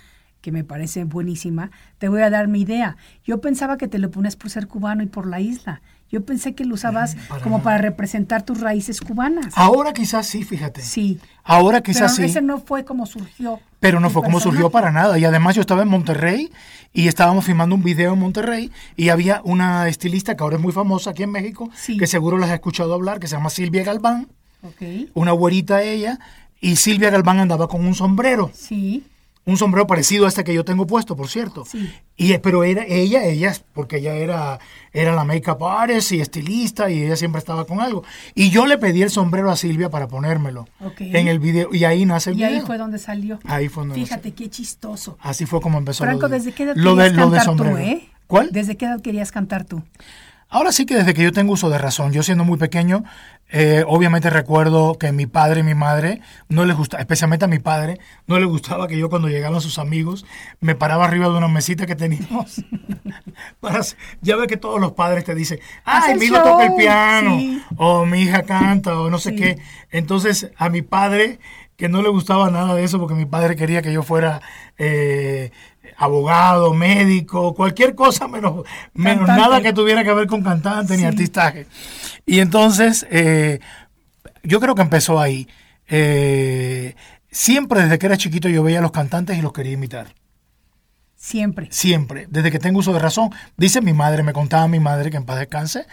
que me parece buenísima, te voy a dar mi idea. Yo pensaba que te lo pones por ser cubano y por la isla. Yo pensé que lo usabas Mm, para como nada. para representar tus raíces cubanas. Ahora quizás sí, fíjate. Sí. Ahora Pero quizás sí. ese no fue como surgió. Pero no fue como surgió para nada. Y además yo estaba en Monterrey y estábamos filmando un video en Monterrey y había una estilista que ahora es muy famosa aquí en México, Sí. que seguro las has escuchado hablar, que se llama Silvia Galván, Ok. una güerita ella, y Silvia Galván andaba con un sombrero, Sí. Un sombrero parecido a este que yo tengo puesto, por cierto. Sí. Y, eh, pero era ella, ella, porque ella era, era la make-up artist y estilista y ella siempre estaba con algo. Y yo le pedí el sombrero a Silvia para ponérmelo en el video y ahí nace el Y video. ahí fue donde salió. Ahí fue donde Fíjate qué chistoso. Así fue como empezó. Franco, lo de- ¿desde qué edad lo de, querías lo de cantar sombrero. eh? ¿Cuál? ¿Desde qué edad querías cantar tú? Ahora sí que desde que yo tengo uso de razón, yo siendo muy pequeño, eh, obviamente recuerdo que mi padre y mi madre no les gustaba, especialmente a mi padre, no le gustaba que yo cuando llegaban sus amigos me paraba arriba de una mesita que teníamos. Para ya ve que todos los padres te dicen, ay, Hacer mi hijo toca el piano, sí. o mi hija canta, o no sé Sí. qué. Entonces a mi padre, que no le gustaba nada de eso, porque mi padre quería que yo fuera eh, abogado, médico, cualquier cosa menos, menos Cantante. nada que tuviera que ver con cantante ni artistaje. Y entonces, eh, yo creo que empezó ahí. Eh, siempre desde que era chiquito yo veía a los cantantes y los quería imitar. Siempre. Siempre, desde que tengo uso de razón. Dice mi madre, me contaba mi madre que en paz descanse,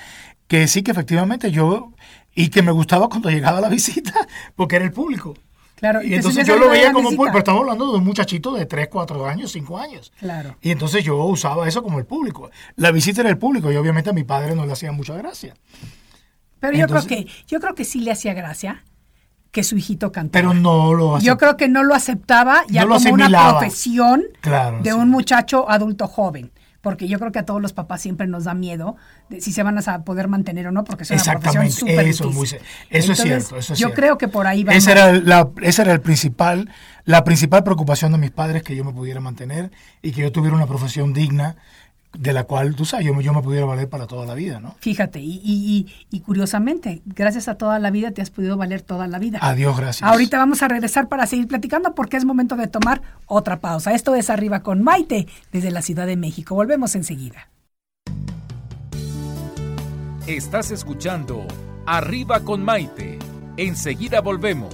que sí que efectivamente yo, y que me gustaba cuando llegaba la visita, porque era el público. Claro, Y entonces yo lo veía como público, pero estamos hablando de un muchachito de 3, 4 años, 5 años. Claro. Y entonces yo usaba eso como el público. La visita era el público y obviamente a mi padre no le hacía mucha gracia. Pero yo creo que yo creo que sí le hacía gracia que su hijito cantara. Pero no lo hacía. Yo creo que no lo aceptaba ya No como una profesión Claro, de sí. un muchacho adulto joven. Porque yo creo que a todos los papás siempre nos da miedo de si se van a poder mantener o no, porque es una profesión súper eso, es muy eso es cierto. Eso es yo cierto. creo que por ahí va. Esa era, la, esa era el principal, la principal preocupación de mis padres, que yo me pudiera mantener y que yo tuviera una profesión digna de la cual, tú sabes, yo, me- yo me pudiera valer para toda la vida, ¿no? Fíjate, y, y, y, y curiosamente, gracias a toda la vida te has podido valer toda la vida. Adiós, gracias. Ahorita vamos a regresar para seguir platicando porque es momento de tomar otra pausa. Esto es Arriba con Maite desde la Ciudad de México. Volvemos enseguida. Estás escuchando Arriba con Maite. Enseguida volvemos.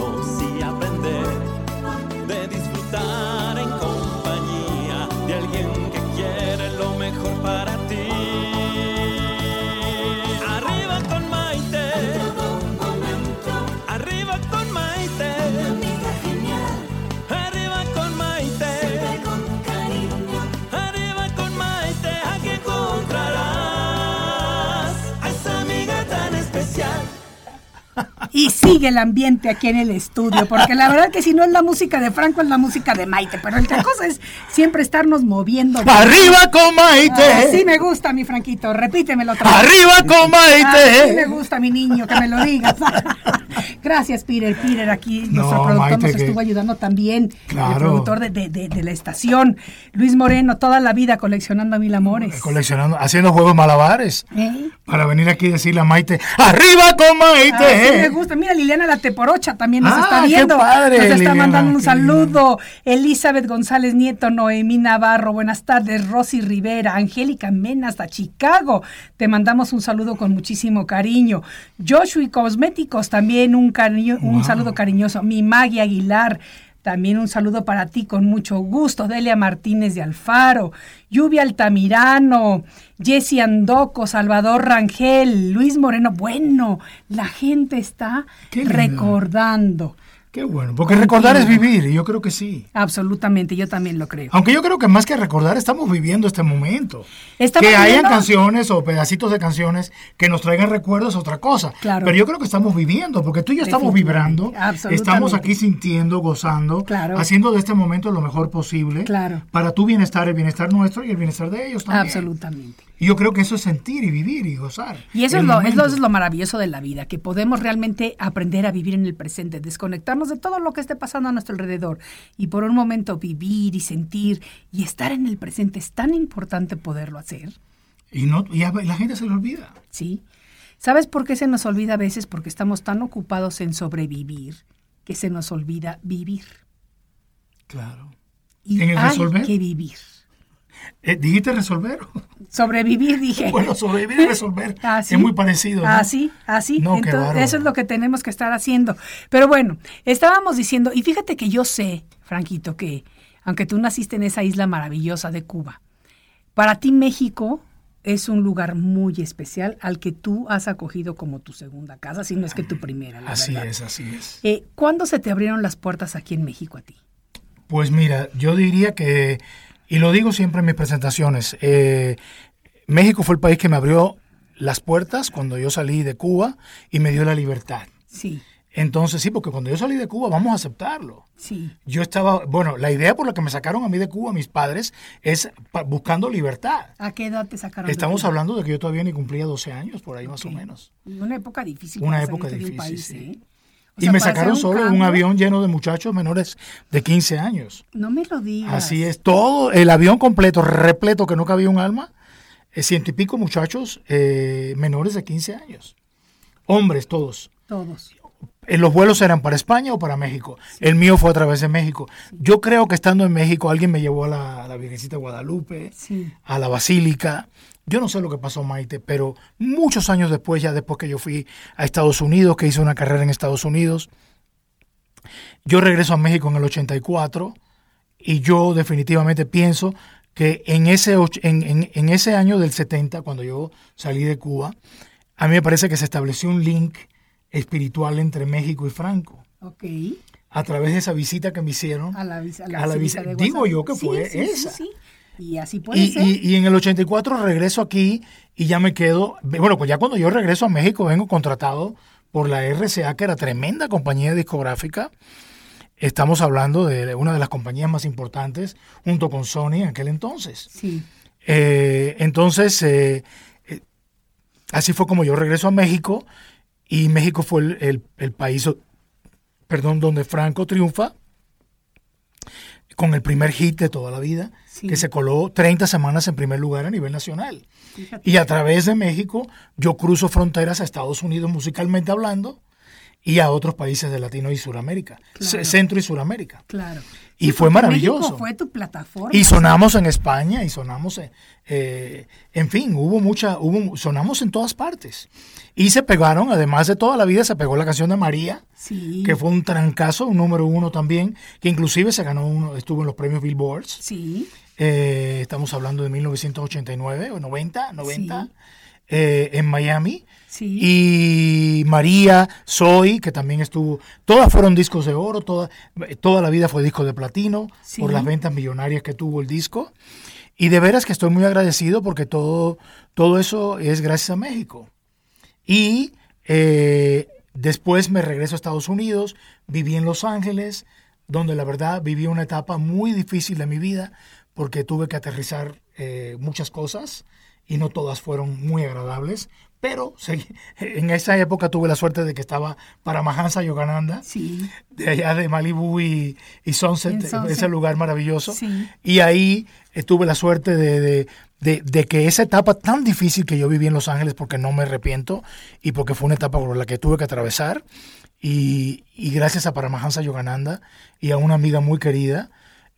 Y sigue el ambiente aquí en el estudio, porque la verdad que si no es la música de Franco, es la música de Maite. Pero la cosa es siempre estarnos moviendo. ¡Arriba con Maite! Así me gusta, mi Franquito. Repítemelo otra vez. ¡Arriba con Así me Maite! gusta, mi niño, que me lo digas. Gracias, Peter. Peter, aquí No, nuestro productor Maite, nos que- estuvo ayudando también. Claro. El productor de, de- de- de la estación. Luis Moreno, toda la vida coleccionando mil amores. Coleccionando, haciendo juegos malabares. ¿Eh? Para venir aquí y decirle a Maite, ¡Arriba con Maite! Así me gusta. Mira, Liliana La Teporocha también nos Ah, está qué viendo. padre, nos está Liliana, mandando un saludo. Elizabeth González Nieto, Noemí Navarro, buenas tardes. Rosy Rivera, Angélica Mena hasta Chicago. Te mandamos un saludo con muchísimo cariño. Joshua Cosméticos, también un, cariño, un Wow. saludo cariñoso. Mi Maggie Aguilar. También un saludo para ti con mucho gusto. Delia Martínez de Alfaro, Lluvia Altamirano, Jessy Andoco, Salvador Rangel, Luis Moreno. Bueno, la gente está recordando. Qué bueno, porque recordar es vivir, y yo creo que sí. Absolutamente, yo también lo creo. Aunque yo creo que más que recordar, estamos viviendo este momento. Estamos que hayan viviendo- canciones o pedacitos de canciones que nos traigan recuerdos es otra cosa. Claro. Pero yo creo que estamos viviendo, porque tú y yo estamos vibrando, absolutamente. estamos aquí sintiendo, gozando, Claro. haciendo de este momento lo mejor posible Claro. para tu bienestar, el bienestar nuestro y el bienestar de ellos también. Absolutamente. Y yo creo que eso es sentir y vivir y gozar. Y eso es lo, es, lo, es lo maravilloso de la vida, que podemos realmente aprender a vivir en el presente, desconectarnos de todo lo que esté pasando a nuestro alrededor y por un momento vivir y sentir y estar en el presente. Es tan importante poderlo hacer, Y, no, y a- la gente se le olvida. ¿sí? ¿Sabes por qué se nos olvida a veces? Porque estamos tan ocupados en sobrevivir que se nos olvida vivir. Claro. Y ¿En el hay resolver? que vivir. Eh, ¿Dijiste resolver? Sobrevivir, dije. bueno, sobrevivir y resolver Así. es muy parecido. ¿no? Así, así. No, Entonces, eso es lo que tenemos que estar haciendo. Pero bueno, estábamos diciendo, y fíjate que yo sé, Franquito, que aunque tú naciste en esa isla maravillosa de Cuba, para ti México es un lugar muy especial al que tú has acogido como tu segunda casa, si no es que tu primera. la Así verdad. es, así es. Eh, ¿Cuándo se te abrieron las puertas aquí en México a ti? Pues mira, yo diría que, y lo digo siempre en mis presentaciones, eh, México fue el país que me abrió las puertas cuando yo salí de Cuba y me dio la libertad. Sí, Entonces sí, porque cuando yo salí de Cuba vamos a aceptarlo. sí, Yo estaba, bueno, la idea por la que me sacaron a mí de Cuba, mis padres, es buscando libertad. ¿A qué edad te sacaron? Estamos hablando de que yo todavía ni cumplía 12 años, por ahí más o menos. Una época difícil. Una época difícil, país, sí. ¿eh? O y me sacaron solo en un avión lleno de muchachos menores de 15 años. No me lo digas. Así es, todo el avión completo, repleto, que no cabía un alma, eh, ciento y pico muchachos eh, menores de 15 años. Hombres todos. Todos. Eh, los vuelos eran para España o para México. El mío fue a través de México. Yo creo que estando en México alguien me llevó a la, a la Virgencita de Guadalupe, Sí. a la Basílica. Yo no sé lo que pasó, Maite, pero muchos años después, ya después que yo fui a Estados Unidos, que hice una carrera en Estados Unidos, yo regreso a México en el 84 y yo definitivamente pienso que en ese, och- en, en- en ese año del 70, cuando yo salí de Cuba, a mí me parece que se estableció un link espiritual entre México y Franco Ok. a través de esa visita que me hicieron. A la, a la A la visita de digo yo que Sí, fue sí, sí, esa. sí. Y así puede Y, ser. y- y en el 84 regreso aquí y ya me quedo. Bueno, pues ya cuando yo regreso a México vengo contratado por la RCA, que era tremenda compañía discográfica. Estamos hablando de, de una de las compañías más importantes junto con Sony en aquel entonces. Sí. Eh, entonces, eh, eh, así fue como yo regreso a México y México fue el, el- el país, perdón, donde Franco triunfa con el primer hit de toda la vida, Sí. que se coló 30 semanas en primer lugar a nivel nacional. Fíjate. Y a través de México yo cruzo fronteras a Estados Unidos musicalmente hablando y a otros países de Latino y Suramérica, Claro. Centro y Suramérica. Claro. Y fue maravilloso. México fue tu plataforma. Y sonamos en España y sonamos, en, eh, en fin, hubo mucha, hubo, sonamos en todas partes. Y se pegaron, además de toda la vida, se pegó la canción de María, Sí. que fue un trancazo, un número uno también, que inclusive se ganó uno, estuvo en los premios Billboards. Sí. Eh, estamos hablando de 1989 o 90, 90, Sí. Eh, en Miami. Sí. Y María, Soy, que también estuvo, todas fueron discos de oro, toda, toda la vida fue disco de platino Sí. por las ventas millonarias que tuvo el disco. Y de veras que estoy muy agradecido porque todo, todo eso es gracias a México. Y eh, después me regreso a Estados Unidos, viví en Los Ángeles, donde la verdad viví una etapa muy difícil de mi vida porque tuve que aterrizar eh, muchas cosas y no todas fueron muy agradables Pero en esa época tuve la suerte de que estaba Paramahansa Yogananda, Sí. de allá de Malibu y, y Sunset, Sunset. ese lugar maravilloso. Sí. Y ahí eh, tuve la suerte de, de- de- de que esa etapa tan difícil que yo viví en Los Ángeles, porque no me arrepiento y porque fue una etapa por la que tuve que atravesar, y, y gracias a Paramahansa Yogananda y a una amiga muy querida,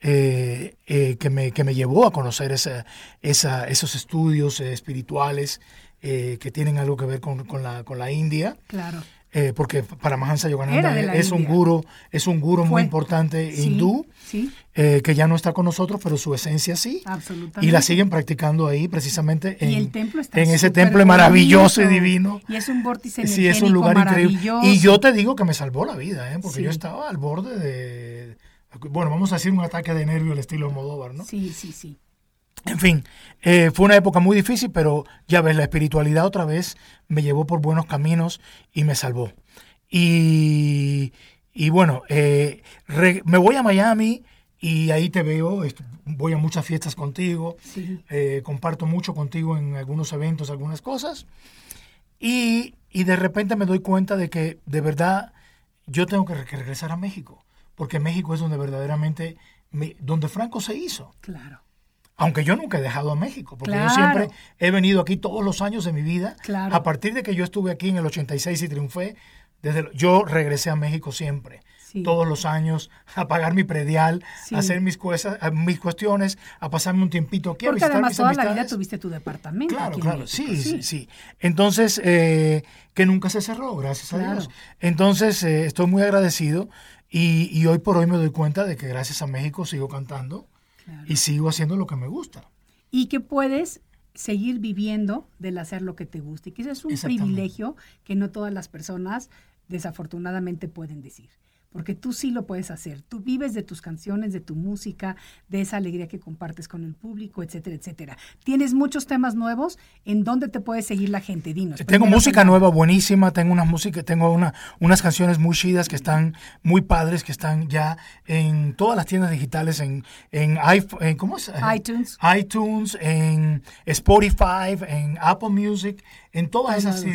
eh, eh, que, me, que me llevó a conocer esa, esa- esos estudios eh, espirituales eh, que tienen algo que ver con, con la, con la India. Claro. eh, porque Paramahansa Yogananda Era de la es un guru, es un guru Fue. muy importante Sí, hindú, Sí, eh, que ya no está con nosotros, pero su esencia sí. absolutamente. Y la siguen practicando ahí, precisamente en, el templo en ese templo maravilloso y divino. Y es un vórtice Sí, es un lugar increíble. Y yo te digo que me salvó la vida, porque Sí. yo estaba al borde de... Bueno, vamos a decir un ataque de nervio al estilo Almodóvar, ¿no? Sí, sí, sí. En fin, eh, fue una época muy difícil, pero ya ves, la espiritualidad otra vez me llevó por buenos caminos y me salvó. Y, y bueno, eh, re- me voy a Miami y ahí te veo, voy a muchas fiestas contigo, Sí. eh, comparto mucho contigo en algunos eventos, algunas cosas. Y, y de repente me doy cuenta de que de verdad yo tengo que regresar a México, porque México es donde verdaderamente, me- donde Franco se hizo. Claro. Aunque yo nunca he dejado a México, porque Claro. yo siempre he venido aquí todos los años de mi vida. Claro. A partir de que yo estuve aquí en el 86 y triunfé, desde el- yo regresé a México siempre. Sí. Todos los años, a pagar mi predial, Sí. a hacer mis, a mis cuestiones, a pasarme un tiempito aquí, a Porque visitar además mis toda la vida amistades. tuviste tu departamento. Claro, aquí claro, sí, sí, sí. Entonces, eh, que nunca se cerró, gracias a. Dios. Entonces, eh, estoy muy agradecido y, y hoy por hoy me doy cuenta de que gracias a México sigo cantando Claro. y sigo haciendo lo que me gusta. Y que puedes seguir viviendo del hacer lo que te gusta. Y que es un privilegio que no todas las personas desafortunadamente pueden decir. Porque tú sí lo puedes hacer. Tú vives de tus canciones, de tu música, de esa alegría que compartes con el público, etcétera, etcétera. Tienes muchos temas nuevos. ¿En dónde te puede seguir la gente? Dinos. Tengo música nueva buenísima, tengo unas música, tengo una, unas canciones muy chidas que están muy padres, que están ya en todas las tiendas digitales, en, en, iPhone- en- ¿cómo es? iTunes. iTunes, en Spotify, en Apple Music, en todas esas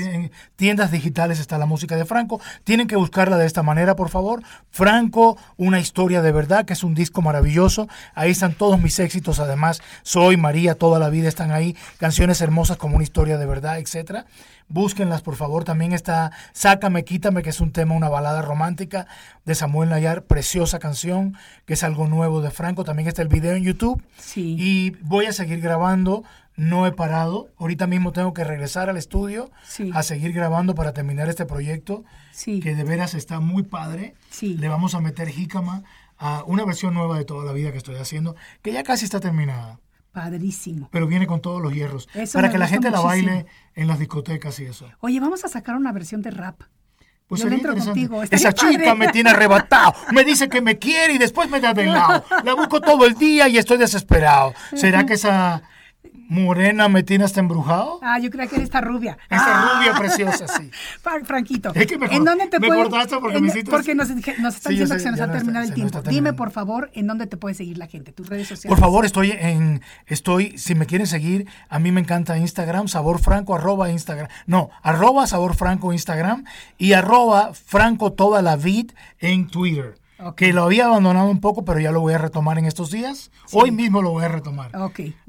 tiendas digitales está la música de Franco. Tienen que buscarla de esta manera, por favor. Franco, una historia de verdad, que es un disco maravilloso. Ahí están todos mis éxitos, además, Soy María, toda la vida están ahí, canciones hermosas como una historia de verdad, etcétera. Búsquenlas, por favor. También está Sácame, Quítame, que es un tema, una balada romántica de Samuel Nayar, preciosa canción, que es algo nuevo de Franco. También está el video en YouTube. Sí. Y voy a seguir grabando, no he parado. Ahorita mismo tengo que regresar al estudio Sí. a seguir grabando para terminar este proyecto, Sí. que de veras está muy padre. Sí. Le vamos a meter jícama a una versión nueva de toda la vida que estoy haciendo, que ya casi está terminada, Padrísimo. pero viene con todos los hierros, Eso para que la gente la muchísimo. baile en las discotecas y eso. Oye, vamos a sacar una versión de rap. Pues Yo entro contigo, Esa chica padre. me tiene arrebatado. Me dice que me quiere y después me da de lado. La busco todo el día y estoy desesperado. ¿Será que esa morena me tiene hasta embrujado? Ah, yo creía que era esta rubia. Esa Ah. rubia preciosa, sí. Fra- Franquito, Es que me ¿en dónde te me puede- cortaste porque en- me hiciste porque nos, nos están Sí, diciendo sé, que se nos ha no está- terminado el tiempo. Dime, por favor, ¿en dónde te puede seguir la gente? Tus redes sociales. Por favor, estoy en, estoy, si me quieren seguir, a mí me encanta Instagram, Sabor Franco, arroba Instagram, no, arroba Sabor Franco Instagram y arroba Franco Toda la Vid en Twitter. Que lo había abandonado un poco, pero ya lo voy a retomar en estos días. Hoy mismo lo voy a retomar.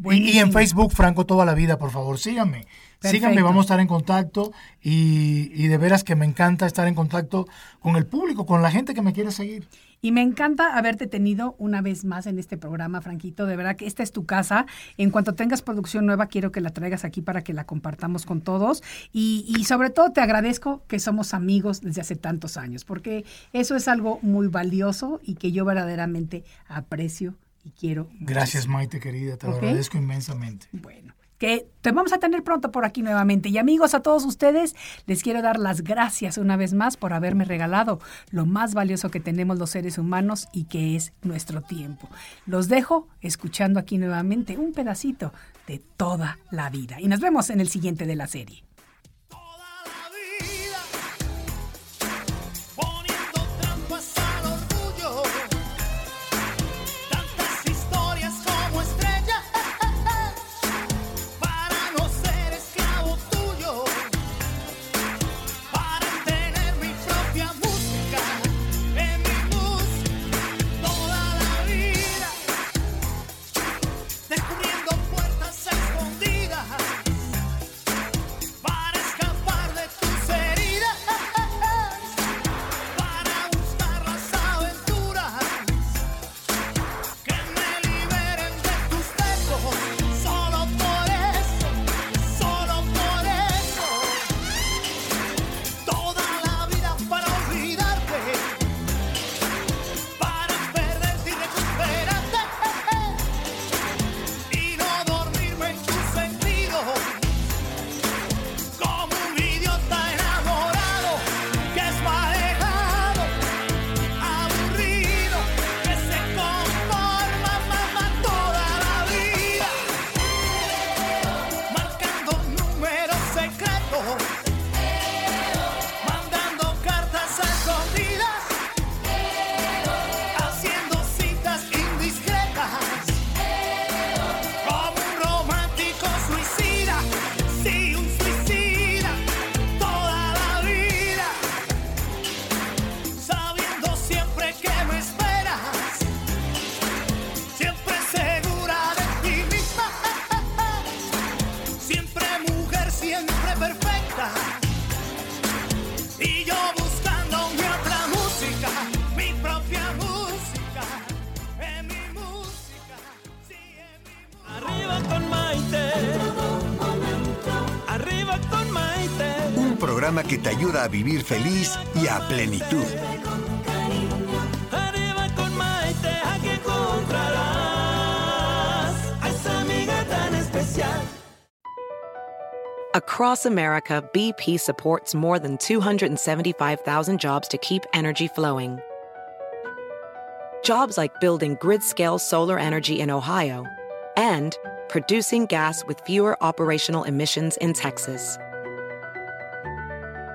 Y, y en. Facebook, Franco Toda la Vida, por favor, síganme. Síganme, vamos a estar en contacto y, y de veras que me encanta estar en contacto con el público, con la gente que me quiere seguir. Y me encanta haberte tenido una vez más en este programa, Franquito. De verdad que esta es tu casa. En cuanto tengas producción nueva, quiero que la traigas aquí para que la compartamos con todos. Y, y sobre todo te agradezco que somos amigos desde hace tantos años, porque eso es algo muy valioso y que yo verdaderamente aprecio y quiero. Gracias. Maite, querida, te lo agradezco inmensamente. Bueno, que te vamos a tener pronto por aquí nuevamente. Y amigos, a todos ustedes les quiero dar las gracias una vez más por haberme regalado lo más valioso que tenemos los seres humanos y que es nuestro tiempo. Los dejo escuchando aquí nuevamente un pedacito de toda la vida. Y nos vemos en el siguiente de la serie. Vivir feliz y a plenitud. Arriba con Maite, aquí encontrarás a esa amiga tan especial. Across America, BP supports more than 275,000 jobs to keep energy flowing. Jobs like building grid scale solar energy in Ohio and producing gas with fewer operational emissions in Texas.